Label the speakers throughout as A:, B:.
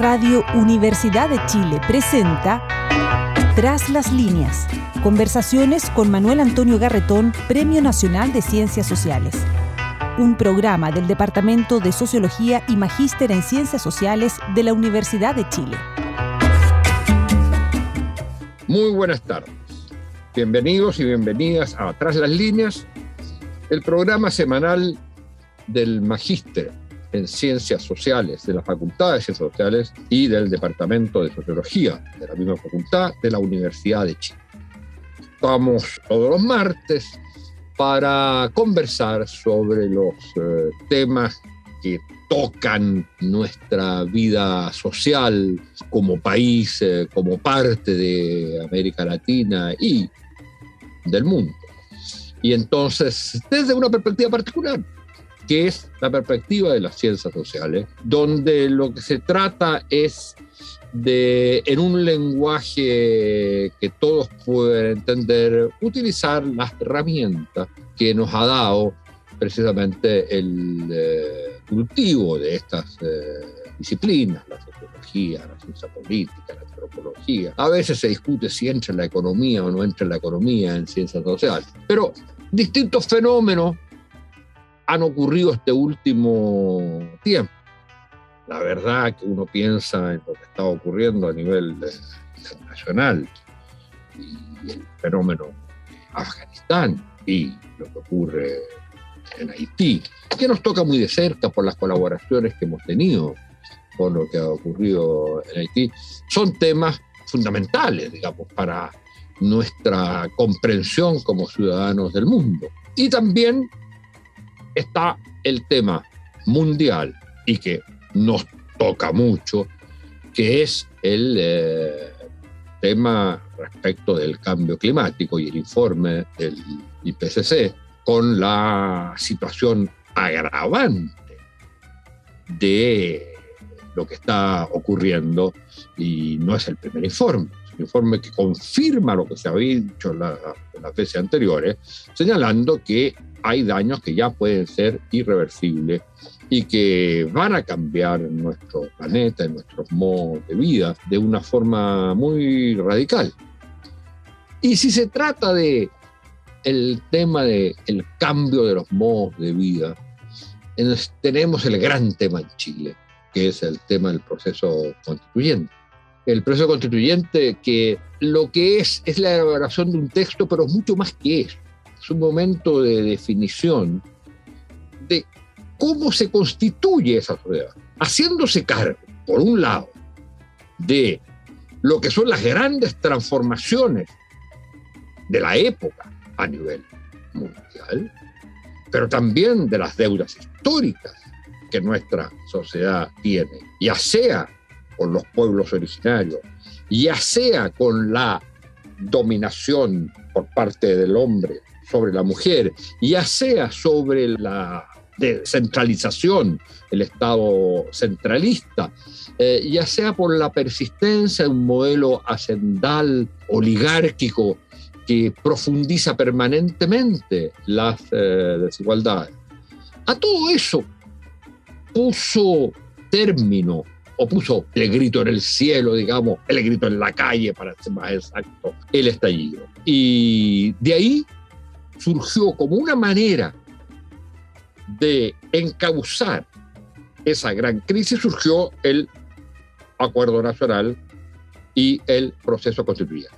A: Radio Universidad de Chile presenta Tras las líneas. Conversaciones con Manuel Antonio Garretón, Premio Nacional de Ciencias Sociales. Un programa del Departamento de Sociología y Magíster en Ciencias Sociales de la Universidad de Chile.
B: Muy buenas tardes. Bienvenidos y bienvenidas a Tras las líneas, el programa semanal del Magíster en Ciencias Sociales de la Facultad de Ciencias Sociales y del Departamento de Sociología de la misma facultad de la Universidad de Chile. Estamos todos los martes para conversar sobre los eh, temas que tocan nuestra vida social como país, eh, como parte de América Latina y del mundo. Y entonces, desde una perspectiva particular, que es la perspectiva de las ciencias sociales, donde lo que se trata es de, en un lenguaje que todos pueden entender, utilizar las herramientas que nos ha dado precisamente el eh, cultivo de estas eh, disciplinas, la sociología, la ciencia política, la antropología. A veces se discute si entra en la economía o no entra en la economía en ciencias sociales, pero distintos fenómenos han ocurrido este último tiempo. La verdad que uno piensa en lo que está ocurriendo a nivel internacional y el fenómeno Afganistán y lo que ocurre en Haití, que nos toca muy de cerca por las colaboraciones que hemos tenido con lo que ha ocurrido en Haití, son temas fundamentales, digamos, para nuestra comprensión como ciudadanos del mundo. Y también está el tema mundial y que nos toca mucho, que es el eh, tema respecto del cambio climático y el informe del IPCC con la situación agravante de lo que está ocurriendo y no es el primer informe, informe que confirma lo que se había dicho en, las veces anteriores, señalando que hay daños que ya pueden ser irreversibles y que van a cambiar nuestro planeta, nuestros modos de vida de una forma muy radical. Y si se trata de el tema del el cambio de los modos de vida, tenemos el gran tema en Chile, que es el tema del proceso constituyente. El proceso constituyente que lo que es es la elaboración de un texto, pero mucho más que eso. Es un momento de definición de cómo se constituye esa sociedad, haciéndose cargo, por un lado, de lo que son las grandes transformaciones de la época a nivel mundial, pero también de las deudas históricas que nuestra sociedad tiene, ya sea con los pueblos originarios, ya sea con la dominación por parte del hombre sobre la mujer, ya sea sobre la descentralización, el Estado centralista, eh, ya sea por la persistencia de un modelo hacendal, oligárquico, que profundiza permanentemente las eh, desigualdades. A todo eso puso término o puso el grito en el cielo, digamos, el grito en la calle, para ser más exacto, el estallido. Y de ahí surgió como una manera de encauzar esa gran crisis, surgió el acuerdo nacional y el proceso constituyente.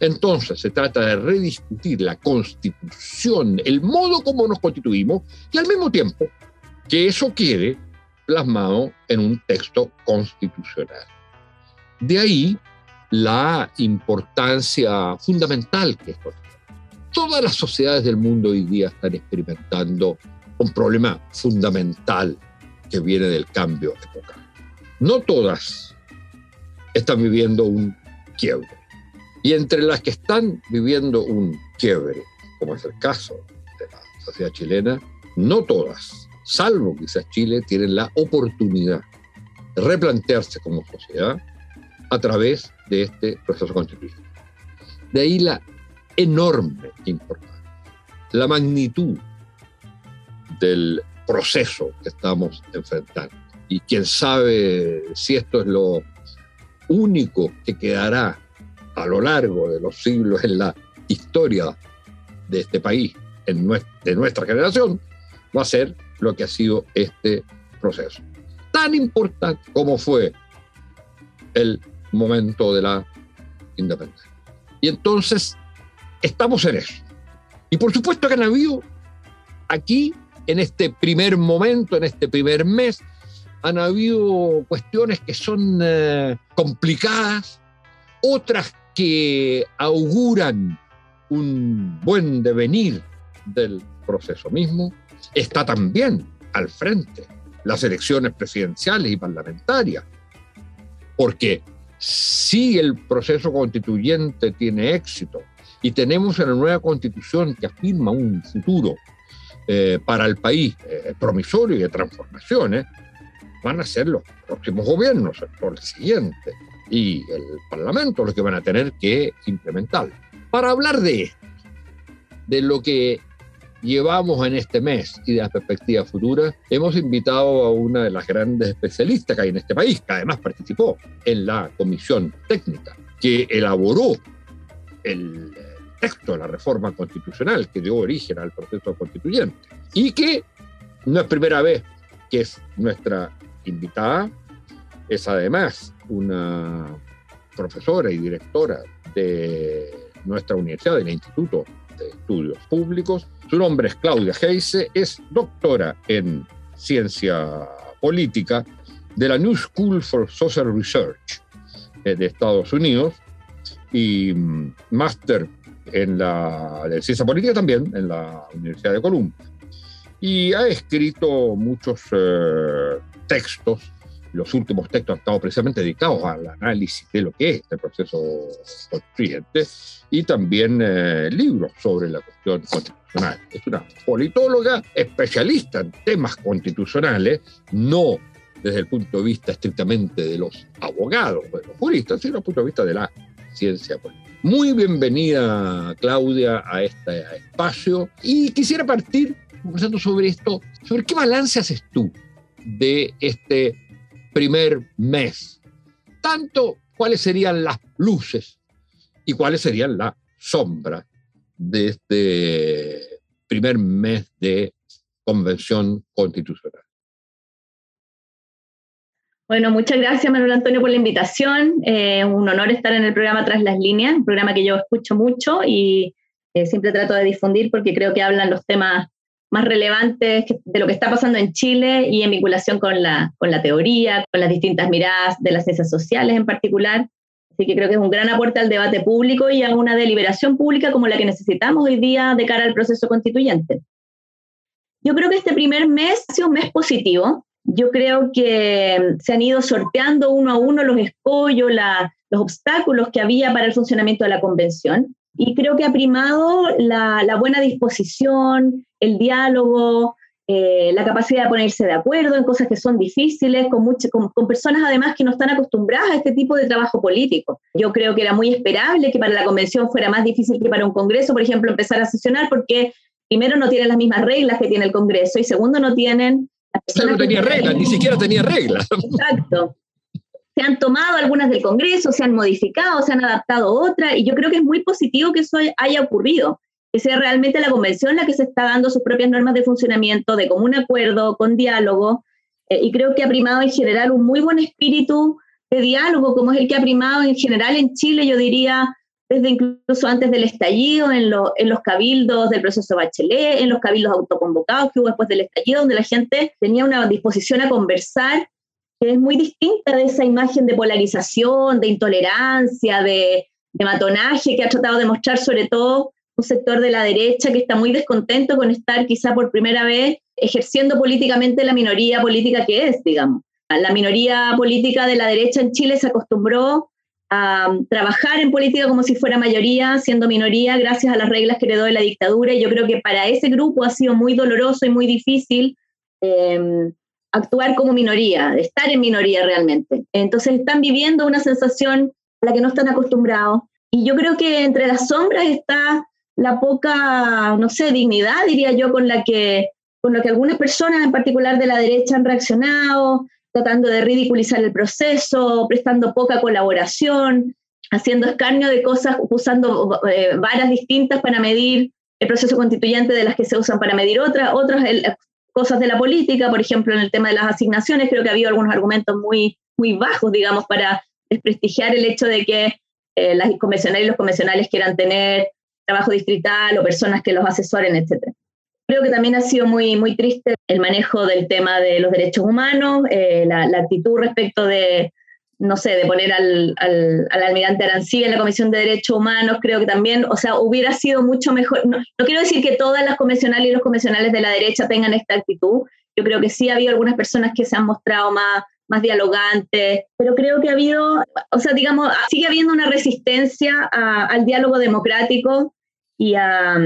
B: Entonces se trata de rediscutir la constitución, el modo como nos constituimos y al mismo tiempo que eso quede plasmado en un texto constitucional. De ahí la importancia fundamental que esto Todas las sociedades del mundo hoy día están experimentando un problema fundamental que viene del cambio epocal. No todas están viviendo un quiebre. Y entre las que están viviendo un quiebre, como es el caso de la sociedad chilena, no todas, salvo quizás Chile, tienen la oportunidad de replantearse como sociedad a través de este proceso constituyente. De ahí la enorme importancia. La magnitud del proceso que estamos enfrentando. y quién sabe si esto es lo único que quedará a lo largo de los siglos en la historia de este país, en de nuestra generación, va a ser lo que ha sido este proceso. Tan importante como fue el momento de la independencia. Y entonces estamos en eso. Y por supuesto que han habido aquí, en este primer momento, en este primer mes, han habido cuestiones que son eh, complicadas, otras que auguran un buen devenir del proceso mismo. Está también al frente las elecciones presidenciales y parlamentarias, porque si el proceso constituyente tiene éxito y tenemos una nueva constitución que afirma un futuro eh, para el país eh, promisorio y de transformaciones, van a ser los próximos gobiernos, el siguiente, y el Parlamento los que van a tener que implementar. Para hablar de esto, de lo que llevamos en este mes y de las perspectivas futuras, hemos invitado a una de las grandes especialistas que hay en este país, que además participó en la comisión técnica que elaboró el texto de la reforma constitucional que dio origen al proceso constituyente y que no es primera vez que es nuestra invitada, es además una profesora y directora de nuestra universidad, del Instituto de Estudios Públicos. Su nombre es Claudia Heise, es doctora en ciencia política de la New School for Social Research eh, de Estados Unidos y mm, máster en la ciencia política también en la Universidad de Columbia. Y ha escrito muchos eh, textos los últimos textos han estado precisamente dedicados al análisis de lo que es el proceso constituyente y también eh, libros sobre la cuestión constitucional. Es una politóloga especialista en temas constitucionales, no desde el punto de vista estrictamente de los abogados, de los juristas, sino desde el punto de vista de la ciencia política. Muy bienvenida, Claudia, a este espacio. Y quisiera partir conversando sobre esto, sobre qué balance haces tú de este primer mes. Tanto cuáles serían las luces y cuáles serían las sombras de este primer mes de convención constitucional.
C: Bueno, muchas gracias Manuel Antonio por la invitación. Eh, un honor estar en el programa Tras las Líneas, un programa que yo escucho mucho y eh, siempre trato de difundir porque creo que hablan los temas más relevantes de lo que está pasando en Chile y en vinculación con la, con la teoría, con las distintas miradas de las ciencias sociales en particular. Así que creo que es un gran aporte al debate público y a una deliberación pública como la que necesitamos hoy día de cara al proceso constituyente. Yo creo que este primer mes ha sido un mes positivo. Yo creo que se han ido sorteando uno a uno los escollos, los obstáculos que había para el funcionamiento de la convención. Y creo que ha primado la, la buena disposición, el diálogo, eh, la capacidad de ponerse de acuerdo en cosas que son difíciles, con, con, personas además que no están acostumbradas a este tipo de trabajo político. Yo creo que era muy esperable que para la convención fuera más difícil que para un Congreso, por ejemplo, empezar a sesionar, porque primero no tienen las mismas reglas que tiene el Congreso y segundo no tienen...
B: no tenía reglas, ni siquiera tenía reglas.
C: Exacto. Se han tomado algunas del Congreso, se han modificado, se han adaptado otras, y yo creo que es muy positivo que eso haya ocurrido que sea realmente la convención la que se está dando sus propias normas de funcionamiento, de común acuerdo, con diálogo, eh, y creo que ha primado en general un muy buen espíritu de diálogo, como es el que ha primado en general en Chile, yo diría, desde incluso antes del estallido, en, en los cabildos del proceso Bachelet, en los cabildos autoconvocados que hubo después del estallido, donde la gente tenía una disposición a conversar que es muy distinta de esa imagen de polarización, de intolerancia, de, matonaje que ha tratado de mostrar sobre todo un sector de la derecha que está muy descontento con estar quizá por primera vez ejerciendo políticamente la minoría política que es, digamos. La minoría política de la derecha en Chile se acostumbró a trabajar en política como si fuera mayoría, siendo minoría, gracias a las reglas que heredó de la dictadura. Y yo creo que para ese grupo ha sido muy doloroso y muy difícil em, actuar como minoría, estar en minoría realmente. Entonces están viviendo una sensación a la que no están acostumbrados. Y yo creo que entre las sombras está la poca, no sé, dignidad, diría yo, con la que, con la que algunas personas, en particular de la derecha, han reaccionado, tratando de ridiculizar el proceso, prestando poca colaboración, haciendo escarnio de cosas, usando eh, varas distintas para medir el proceso constituyente de las que se usan para medir otras, otras cosas de la política, por ejemplo, en el tema de las asignaciones, creo que ha habido algunos argumentos muy, muy bajos, digamos, para desprestigiar el hecho de que eh, las convencionales y los convencionales quieran tener trabajo distrital o personas que los asesoren, etc. Creo que también ha sido muy, muy triste el manejo del tema de los derechos humanos, eh, la, actitud respecto de, no sé, de poner al, al, almirante Arancibia en la Comisión de Derechos Humanos, creo que también, o sea, hubiera sido mucho mejor. No, quiero decir que todas las convencionales y los convencionales de la derecha tengan esta actitud. Yo creo que sí ha habido algunas personas que se han mostrado más, más dialogantes, pero creo que ha habido, o sea, digamos, sigue habiendo una resistencia al diálogo democrático y a,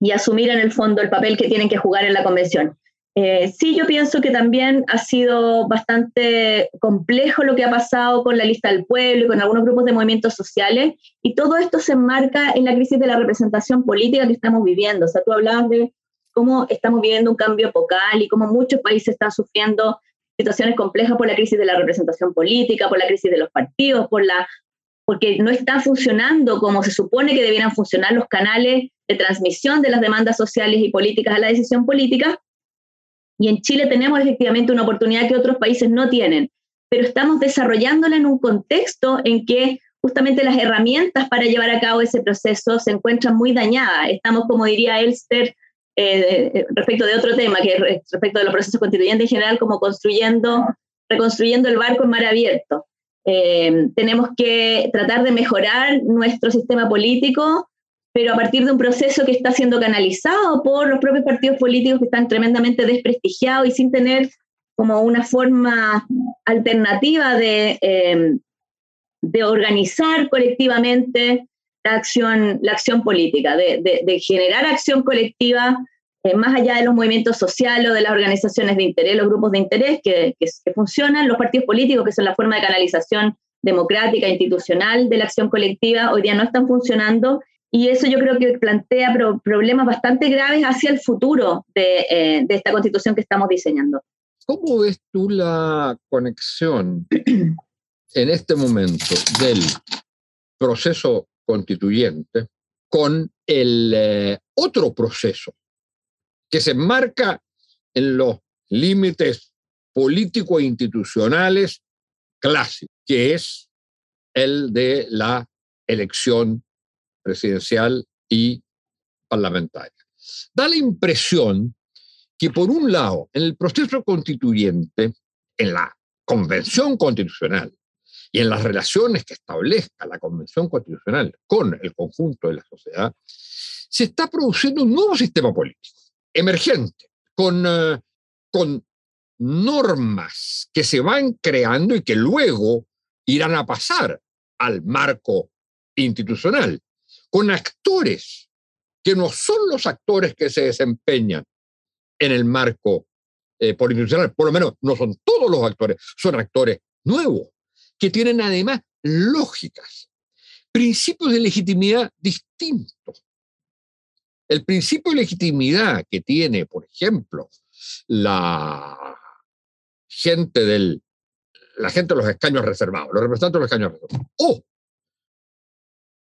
C: y asumir en el fondo el papel que tienen que jugar en la convención. Eh, sí, yo pienso que también ha sido bastante complejo lo que ha pasado con la lista del pueblo y con algunos grupos de movimientos sociales, y todo esto se enmarca en la crisis de la representación política que estamos viviendo. O sea, tú hablabas de cómo estamos viviendo un cambio epocal y cómo muchos países están sufriendo situaciones complejas por la crisis de la representación política, por la crisis de los partidos, por la porque no están funcionando como se supone que debieran funcionar los canales de transmisión de las demandas sociales y políticas a la decisión política, y en Chile tenemos efectivamente una oportunidad que otros países no tienen, pero estamos desarrollándola en un contexto en que justamente las herramientas para llevar a cabo ese proceso se encuentran muy dañadas. Estamos, como diría Elster, eh, respecto de otro tema, que respecto de los procesos constituyentes en general, como construyendo, reconstruyendo el barco en mar abierto. Eh, tenemos que tratar de mejorar nuestro sistema político pero a partir de un proceso que está siendo canalizado por los propios partidos políticos que están tremendamente desprestigiados y sin tener como una forma alternativa de, eh, de organizar colectivamente la acción, la acción política, de, de, generar acción colectiva eh, más allá de los movimientos sociales o de las organizaciones de interés, los grupos de interés que, que, que funcionan, los partidos políticos, que son la forma de canalización democrática, institucional de la acción colectiva, hoy día no están funcionando y eso yo creo que plantea problemas bastante graves hacia el futuro eh, de, esta constitución que estamos diseñando.
B: ¿Cómo ves tú la conexión en este momento del proceso constituyente con el eh, otro proceso que se enmarca en los límites políticos e institucionales clásicos, que es el de la elección presidencial y parlamentaria. Da la impresión que, por un lado, en el proceso constituyente, en la convención constitucional y en las relaciones que establezca la convención constitucional con el conjunto de la sociedad, se está produciendo un nuevo sistema político, emergente, con, eh, con normas que se van creando y que luego irán a pasar al marco institucional con actores que no son los actores que se desempeñan en el marco eh, por lo menos no son todos los actores, son actores nuevos, que tienen además lógicas, principios de legitimidad distintos. El principio de legitimidad que tiene, por ejemplo, la gente del la gente de los escaños reservados, los representantes de los escaños reservados, o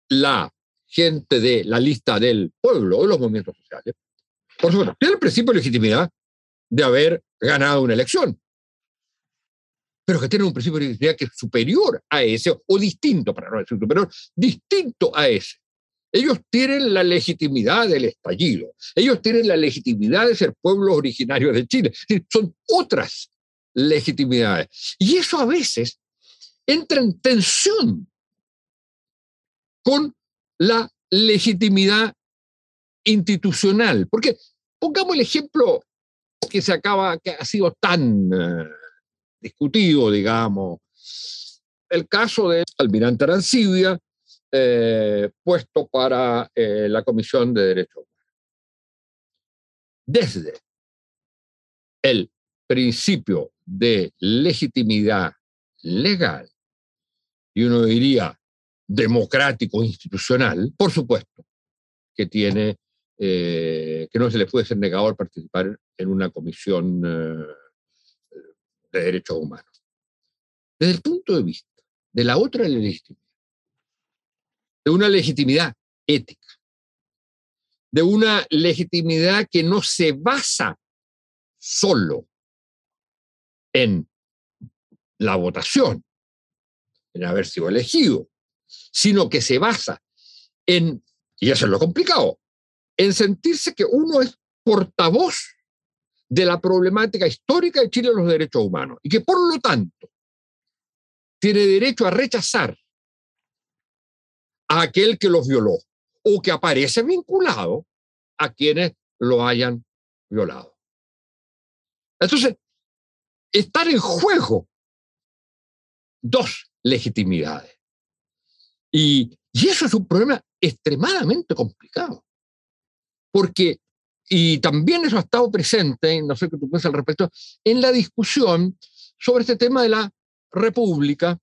B: la gente de la lista del pueblo o los movimientos sociales, por supuesto, tiene el principio de legitimidad de haber ganado una elección, pero que tiene un principio de legitimidad que es superior a ese, o distinto, para no decir superior, distinto a ese. Ellos tienen la legitimidad del estallido, ellos tienen la legitimidad de ser pueblos originarios de Chile, son otras legitimidades. Y eso a veces entra en tensión con la legitimidad institucional. Porque pongamos el ejemplo que se acaba, que ha sido tan eh, discutido, digamos, el caso de Almirante Arancibia, eh, puesto para eh, la Comisión de Derechos Humanos. Desde el principio de legitimidad legal, y uno diría democrático institucional, por supuesto, que tiene, eh, que no se le puede ser negado al participar en una comisión, eh, de derechos humanos. Desde el punto de vista de la otra legitimidad, de una legitimidad ética, de una legitimidad que no se basa solo en la votación, en haber sido elegido, sino que se basa en, y eso es lo complicado, en sentirse que uno es portavoz de la problemática histórica de Chile de los derechos humanos y que por lo tanto tiene derecho a rechazar a aquel que los violó o que aparece vinculado a quienes lo hayan violado. Entonces, están en juego dos legitimidades. Y, y eso es un problema extremadamente complicado. Porque, y también eso ha estado presente, no sé qué tú piensas al respecto, en la discusión sobre este tema de la república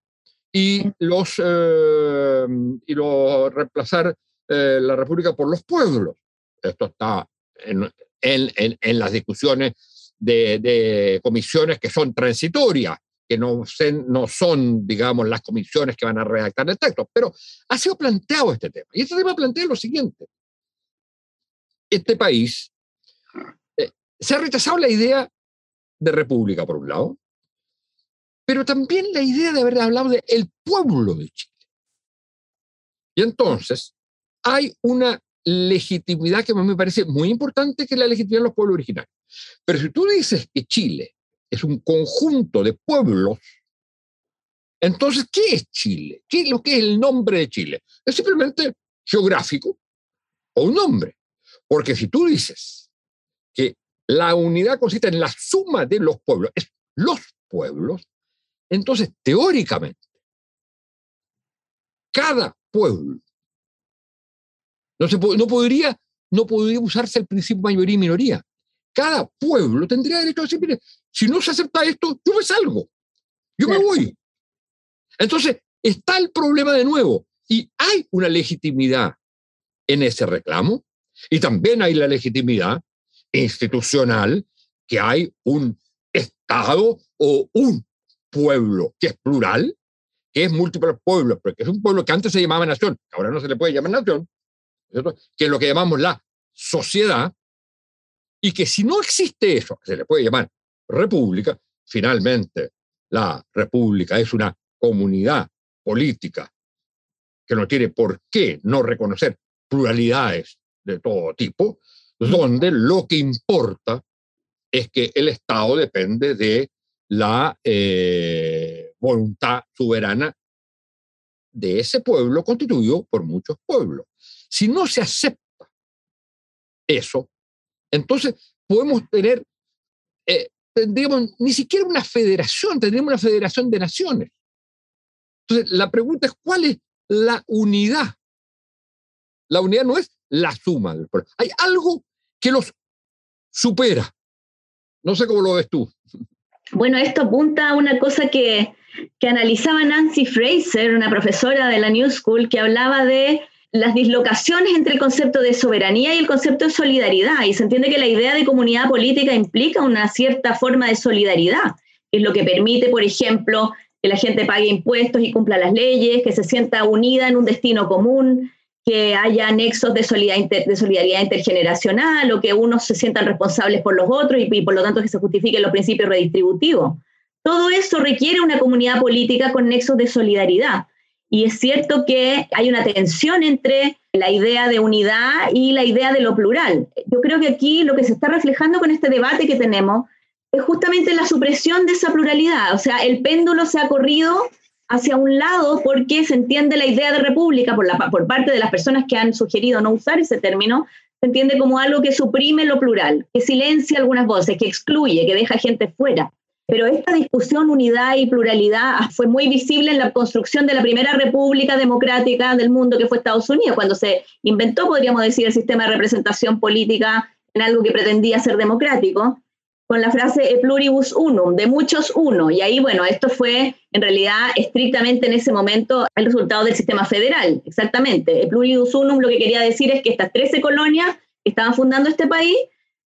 B: y los, eh, y los reemplazar eh, la república por los pueblos. Esto está en, en, en las discusiones de, de, comisiones que son transitorias, que no, no son, digamos, las comisiones que van a redactar el texto, pero ha sido planteado este tema. Y este tema plantea lo siguiente. Este país eh, se ha rechazado la idea de república, por un lado, pero también la idea de haber hablado del el pueblo de Chile. Y entonces hay una legitimidad que me parece muy importante, que es la legitimidad de los pueblos originarios. Pero si tú dices que Chile es un conjunto de pueblos, entonces, ¿qué es Chile? ¿Qué es lo que es el nombre de Chile? Es simplemente geográfico o un nombre. Porque si tú dices que la unidad consiste en la suma de los pueblos, es los pueblos, entonces, teóricamente, cada pueblo no, se, no, podría, no podría usarse el principio mayoría y minoría. Cada pueblo tendría derecho a decir, mire, si no se acepta esto, yo me salgo, yo me voy. Entonces, está el problema de nuevo. Y hay una legitimidad en ese reclamo, y también hay la legitimidad institucional que hay un Estado o un pueblo que es plural, que es múltiples pueblos, porque es un pueblo que antes se llamaba nación, ahora no se le puede llamar nación, que es lo que llamamos la sociedad, y que si no existe eso, se le puede llamar república, finalmente la república es una comunidad política que no tiene por qué no reconocer pluralidades de todo tipo, donde lo que importa es que el Estado depende de la eh, voluntad soberana de ese pueblo constituido por muchos pueblos. Si no se acepta eso, entonces podemos tener, eh, tendríamos ni siquiera una federación, tendríamos una federación de naciones. Entonces, la pregunta es, ¿cuál es la unidad? La unidad no es la suma del pueblo. Hay algo que los supera. No sé cómo lo ves tú.
C: Bueno, esto apunta a una cosa que, que analizaba Nancy Fraser, una profesora de la New School, que hablaba de las dislocaciones entre el concepto de soberanía y el concepto de solidaridad. Y se entiende que la idea de comunidad política implica una cierta forma de solidaridad, es lo que permite, por ejemplo, que la gente pague impuestos y cumpla las leyes, que se sienta unida en un destino común, que haya nexos de solidaridad, de solidaridad intergeneracional o que unos se sientan responsables por los otros y, y por lo tanto que se justifiquen los principios redistributivos. Todo eso requiere una comunidad política con nexos de solidaridad. Y es cierto que hay una tensión entre la idea de unidad y la idea de lo plural. Yo creo que aquí lo que se está reflejando con este debate que tenemos es justamente la supresión de esa pluralidad. O sea, el péndulo se ha corrido hacia un lado porque se entiende la idea de república por, parte de las personas que han sugerido no usar ese término, se entiende como algo que suprime lo plural, que silencia algunas voces, que excluye, que deja gente fuera. Pero esta discusión, unidad y pluralidad fue muy visible en la construcción de la primera república democrática del mundo, que fue Estados Unidos, cuando se inventó, podríamos decir, el sistema de representación política en algo que pretendía ser democrático, con la frase e pluribus unum, de muchos uno. Y ahí, bueno, esto fue en realidad estrictamente en ese momento el resultado del sistema federal, exactamente. E pluribus unum lo que quería decir es que estas 13 colonias que estaban fundando este país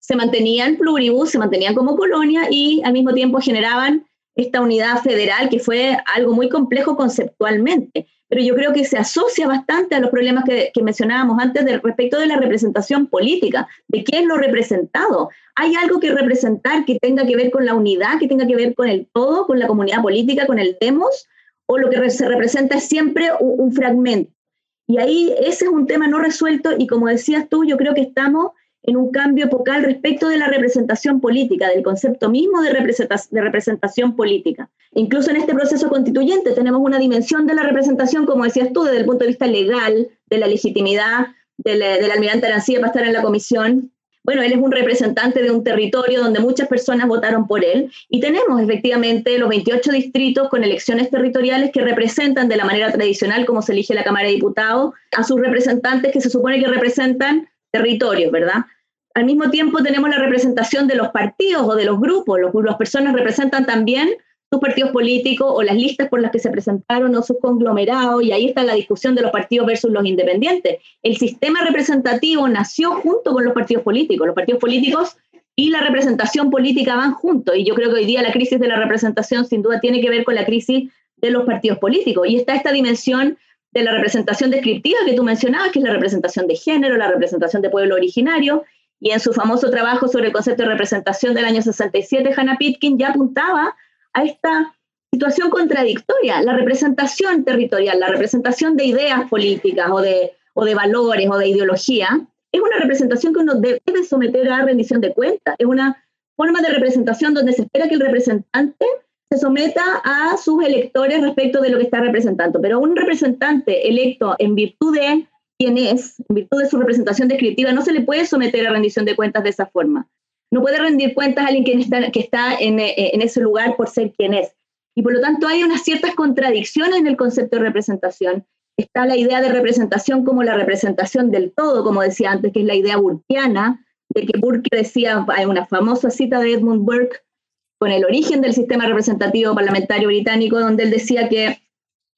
C: se mantenían pluribus, se mantenían como colonia y al mismo tiempo generaban esta unidad federal, que fue algo muy complejo conceptualmente, pero yo creo que se asocia bastante a los problemas que, mencionábamos antes de, respecto de la representación política, de qué es lo representado. ¿Hay algo que representar que tenga que ver con la unidad, que tenga que ver con el todo, con la comunidad política, con el demos? ¿O lo que se representa es siempre un fragmento? Y ahí ese es un tema no resuelto y como decías tú, yo creo que estamos en un cambio epocal respecto de la representación política, del concepto mismo de representación política. Incluso en este proceso constituyente tenemos una dimensión de la representación, como decías tú, desde el punto de vista legal, de la legitimidad del, del almirante Arancía para estar en la comisión, bueno, él es un representante de un territorio donde muchas personas votaron por él y tenemos efectivamente los 28 distritos con elecciones territoriales que representan de la manera tradicional como se elige la Cámara de Diputados a sus representantes que se supone que representan territorios, ¿verdad? Al mismo tiempo tenemos la representación de los partidos o de los grupos, los, las personas representan también sus partidos políticos o las listas por las que se presentaron o sus conglomerados, y ahí está la discusión de los partidos versus los independientes. El sistema representativo nació junto con los partidos políticos. Los partidos políticos y la representación política van juntos, y yo creo que hoy día la crisis de la representación sin duda tiene que ver con la crisis de los partidos políticos. Y está esta dimensión de la representación descriptiva que tú mencionabas, que es la representación de género, la representación de pueblo originario, y en su famoso trabajo sobre el concepto de representación del año 67, Hannah Pitkin ya apuntaba a esta situación contradictoria, la representación territorial, la representación de ideas políticas o de, o de valores o de ideología, es una representación que uno debe someter a rendición de cuentas, es una forma de representación donde se espera que el representante se someta a sus electores respecto de lo que está representando, pero un representante electo en virtud de quién es, en virtud de su representación descriptiva, no se le puede someter a rendición de cuentas de esa forma. No puede rendir cuentas a alguien que está, que está en, eh, en ese lugar por ser quien es. Y por lo tanto hay unas ciertas contradicciones en el concepto de representación. Está la idea de representación como la representación del todo, como decía antes, que es la idea burkeana, de que Burke decía, hay una famosa cita de Edmund Burke con el origen del sistema representativo parlamentario británico, donde él decía que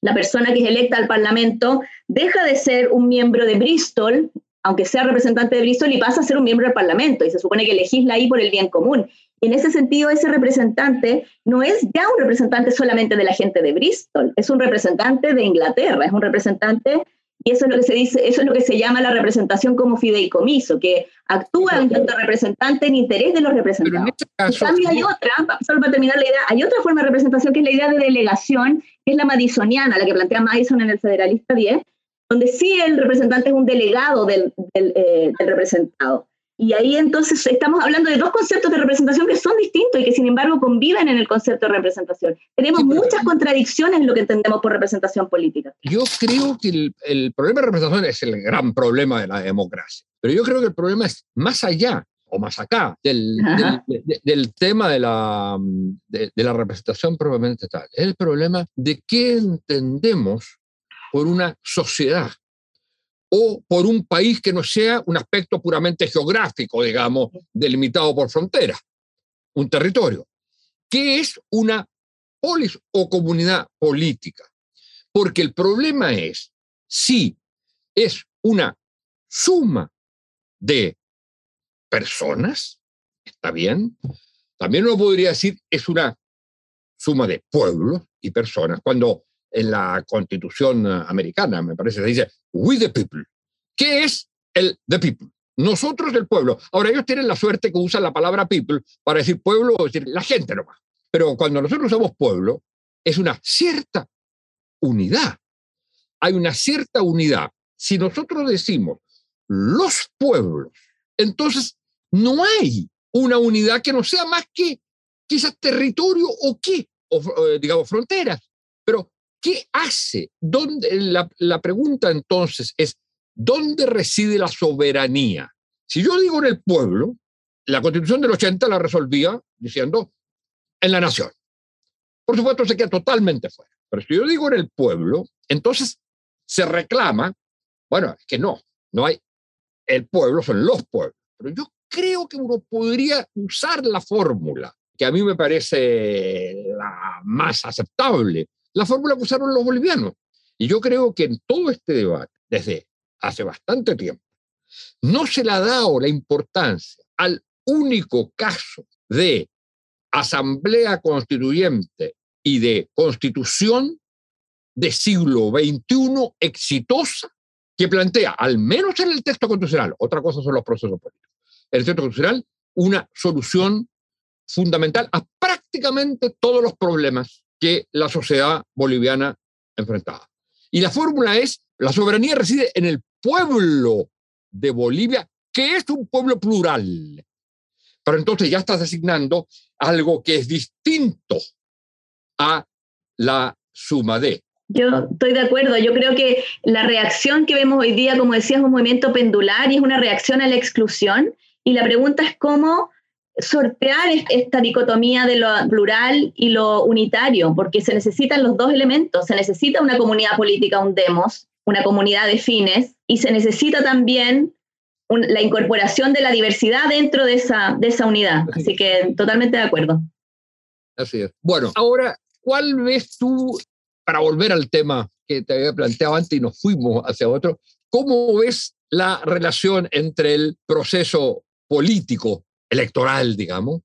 C: la persona que es electa al Parlamento deja de ser un miembro de Bristol, aunque sea representante de Bristol, y pasa a ser un miembro del Parlamento, y se supone que legisla ahí por el bien común. En ese sentido, ese representante no es ya un representante solamente de la gente de Bristol, es un representante de Inglaterra, es un representante, y eso es lo que se dice, eso es lo que se llama la representación como fideicomiso, que actúa en tanto representante en interés de los representados. En, este cambio, hay otra, solo para terminar la idea, hay otra forma de representación que es la idea de delegación, que es la madisoniana, la que plantea Madison en el Federalista 10, donde sí el representante es un delegado del, eh, del, representado. Y ahí entonces estamos hablando de dos conceptos de representación que son distintos y que sin embargo conviven en el concepto de representación. Tenemos muchas contradicciones en lo que entendemos por representación política.
B: Yo creo que el, el, problema de representación es el gran problema de la democracia, pero yo creo que el problema es más allá o más acá del, del, del tema de la, de, de la representación propiamente tal. Es el problema de qué entendemos por una sociedad o por un país que no sea un aspecto puramente geográfico, digamos, delimitado por fronteras, un territorio. ¿Qué es una polis o comunidad política? Porque el problema es si es una suma de personas, está bien, también uno podría decir es una suma de pueblos y personas. Cuando en la constitución americana, me parece, se dice we the people. ¿Qué es el the people? Nosotros el pueblo. Ahora ellos tienen la suerte que usan la palabra people para decir pueblo o decir la gente nomás. Pero cuando nosotros usamos pueblo, es una cierta unidad. Hay una cierta unidad. Si nosotros decimos los pueblos, entonces no hay una unidad que no sea más que quizás territorio o qué, o, eh, digamos fronteras. Pero ¿Qué hace? ¿Dónde, la, la pregunta entonces es, ¿dónde reside la soberanía? Si yo digo en el pueblo, la constitución del 80 la resolvía diciendo en la nación. Por supuesto, se queda totalmente fuera. Pero si yo digo en el pueblo, entonces se reclama, bueno, es que no, no hay, el pueblo son los pueblos. Pero yo creo que uno podría usar la fórmula que a mí me parece la más aceptable, la fórmula que usaron los bolivianos. Y yo creo que en todo este debate, desde hace bastante tiempo, no se le ha dado la importancia al único caso de asamblea constituyente y de constitución de siglo XXI exitosa que plantea, al menos en el texto constitucional, otra cosa son los procesos políticos, en el texto constitucional, una solución fundamental a prácticamente todos los problemas que la sociedad boliviana enfrentaba. Y la fórmula es, la soberanía reside en el pueblo de Bolivia, que es un pueblo plural. Pero entonces ya estás designando algo que es distinto a la suma de.
C: Yo estoy de acuerdo. Yo creo que la reacción que vemos hoy día, como decías, es un movimiento pendular y es una reacción a la exclusión. Y la pregunta es cómo sortear esta dicotomía de lo plural y lo unitario, porque se necesitan los dos elementos. Se necesita una comunidad política, un demos, una comunidad de fines, y se necesita también la incorporación de la diversidad dentro de esa, de esa unidad. Así que totalmente de acuerdo.
B: Así es. Bueno, ahora, ¿cuál ves tú, para volver al tema que te había planteado antes y nos fuimos hacia otro, cómo ves la relación entre el proceso político, electoral, digamos,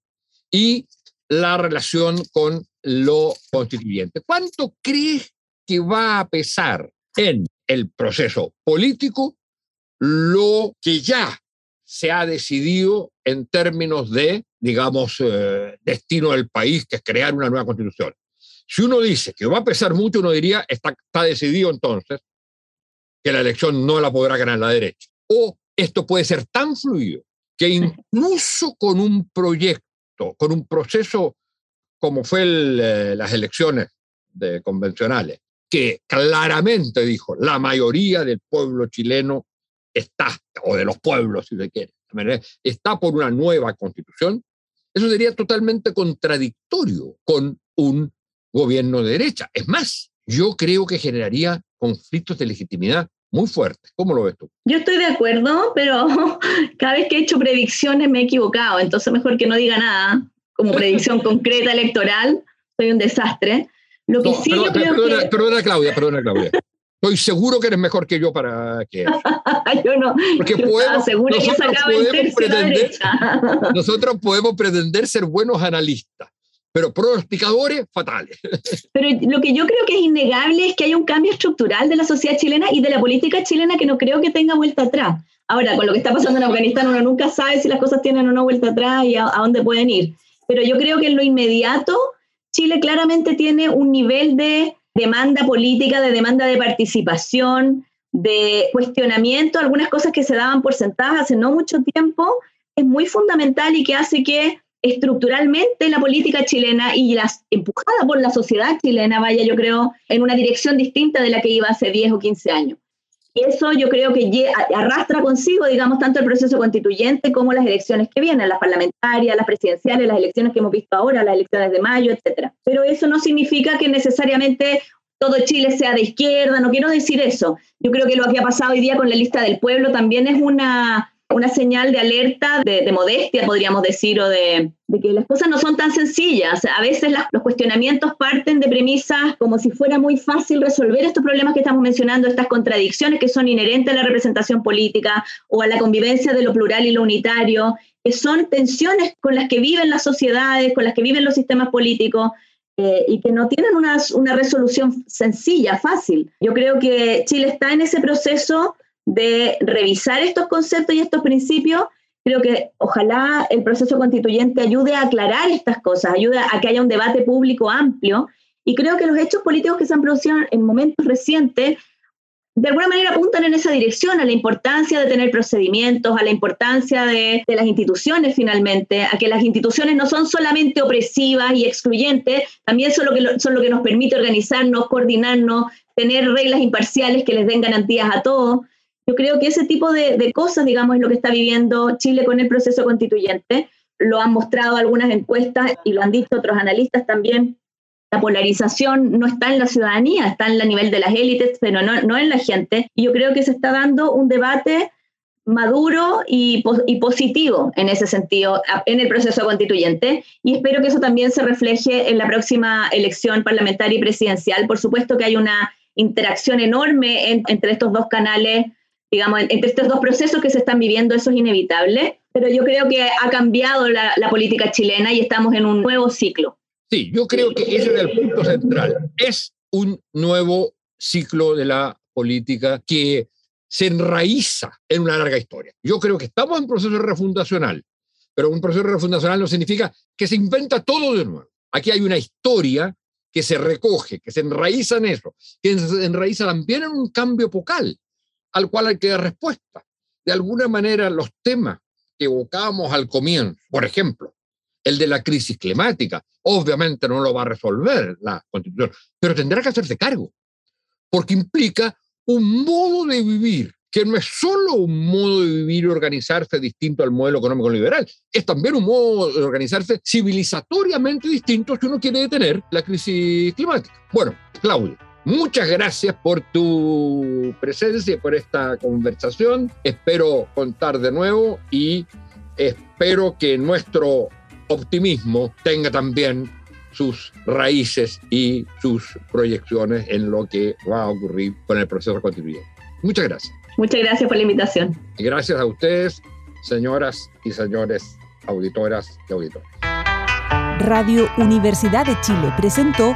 B: y la relación con lo constituyente? ¿Cuánto crees que va a pesar en el proceso político lo que ya se ha decidido en términos de, digamos, eh, destino del país, que es crear una nueva constitución. Si uno dice que va a pesar mucho, uno diría, está, está decidido entonces que la elección no la podrá ganar la derecha. O esto puede ser tan fluido que incluso con un proyecto, con un proceso como fue eh, las elecciones de convencionales, que claramente dijo la mayoría del pueblo chileno está, o de los pueblos, si se quiere, está por una nueva constitución, eso sería totalmente contradictorio con un gobierno de derecha. Es más, yo creo que generaría conflictos de legitimidad muy fuertes. ¿Cómo lo ves tú?
C: Yo estoy de acuerdo, pero cada vez que he hecho predicciones me he equivocado, entonces mejor que no diga nada como predicción concreta electoral, soy un desastre. Lo que sí
B: perdona, perdona, perdona, Claudia, perdona, Claudia. Estoy seguro que eres mejor que yo para que
C: yo no.
B: Porque podemos, nosotros, podemos pretender, nosotros podemos pretender ser buenos analistas, pero pronosticadores fatales.
C: Pero lo que yo creo que es innegable es que hay un cambio estructural de la sociedad chilena y de la política chilena que no creo que tenga vuelta atrás. Ahora, con lo que está pasando en Afganistán, uno nunca sabe si las cosas tienen o no vuelta atrás y a dónde pueden ir. Pero yo creo que en lo inmediato, Chile claramente tiene un nivel de demanda política, de demanda de participación, de cuestionamiento, algunas cosas que se daban por sentadas hace no mucho tiempo, es muy fundamental y que hace que estructuralmente la política chilena y las empujada por la sociedad chilena vaya, yo creo, en una dirección distinta de la que iba hace 10 o 15 años. Y eso yo creo que arrastra consigo, digamos, tanto el proceso constituyente como las elecciones que vienen, las parlamentarias, las presidenciales, las elecciones que hemos visto ahora, las elecciones de mayo, etcétera. Pero eso no significa que necesariamente todo Chile sea de izquierda, no quiero decir eso. Yo creo que lo que ha pasado hoy día con la lista del pueblo también es una, una señal de alerta, de, modestia, podríamos decir, o de, que las cosas no son tan sencillas. A veces los cuestionamientos parten de premisas como si fuera muy fácil resolver estos problemas que estamos mencionando, estas contradicciones que son inherentes a la representación política o a la convivencia de lo plural y lo unitario, que son tensiones con las que viven las sociedades, con las que viven los sistemas políticos. Eh, y que no tienen una, una resolución sencilla, fácil. Yo creo que Chile está en ese proceso de revisar estos conceptos y estos principios, creo que ojalá el proceso constituyente ayude a aclarar estas cosas, ayude a que haya un debate público amplio. Y creo que los hechos políticos que se han producido en momentos recientes, de alguna manera apuntan en esa dirección, a la importancia de tener procedimientos, a la importancia de, las instituciones finalmente, a que las instituciones no son solamente opresivas y excluyentes, también son lo que, son lo que nos permite organizarnos, coordinarnos, tener reglas imparciales que les den garantías a todos. Yo creo que ese tipo de, cosas, digamos, es lo que está viviendo Chile con el proceso constituyente. Lo han mostrado algunas encuestas y lo han dicho otros analistas también. La polarización no está en la ciudadanía, está en el nivel de las élites, pero no, no en la gente. Y yo creo que se está dando un debate maduro y, y, positivo en ese sentido en el proceso constituyente y espero que eso también se refleje en la próxima elección parlamentaria y presidencial. Por supuesto que hay una interacción enorme entre estos dos canales digamos, entre estos dos procesos que se están viviendo, eso es inevitable, pero yo creo que ha cambiado la, la política chilena y estamos en un nuevo ciclo.
B: Sí, yo creo que ese es el punto central. Es un nuevo ciclo de la política que se enraiza en una larga historia. Yo creo que estamos en proceso refundacional, pero un proceso refundacional no significa que se inventa todo de nuevo. Aquí hay una historia que se recoge, que se enraiza en eso, que se enraiza también en un cambio epocal al cual hay que dar respuesta. De alguna manera, los temas que evocábamos al comienzo, por ejemplo, el de la crisis climática, obviamente no lo va a resolver la Constitución, pero tendrá que hacerse cargo, porque implica un modo de vivir que no es solo un modo de vivir y organizarse distinto al modelo económico liberal, es también un modo de organizarse civilizatoriamente distinto si uno quiere detener la crisis climática. Bueno, Claudio, Muchas gracias por tu presencia, por esta conversación. Espero contar de nuevo y espero que nuestro optimismo tenga también sus raíces y sus proyecciones en lo que va a ocurrir con el proceso constituyente. Muchas gracias.
C: Muchas gracias por la invitación.
B: Y gracias a ustedes, señoras y señores auditoras y auditores.
A: Radio Universidad de Chile presentó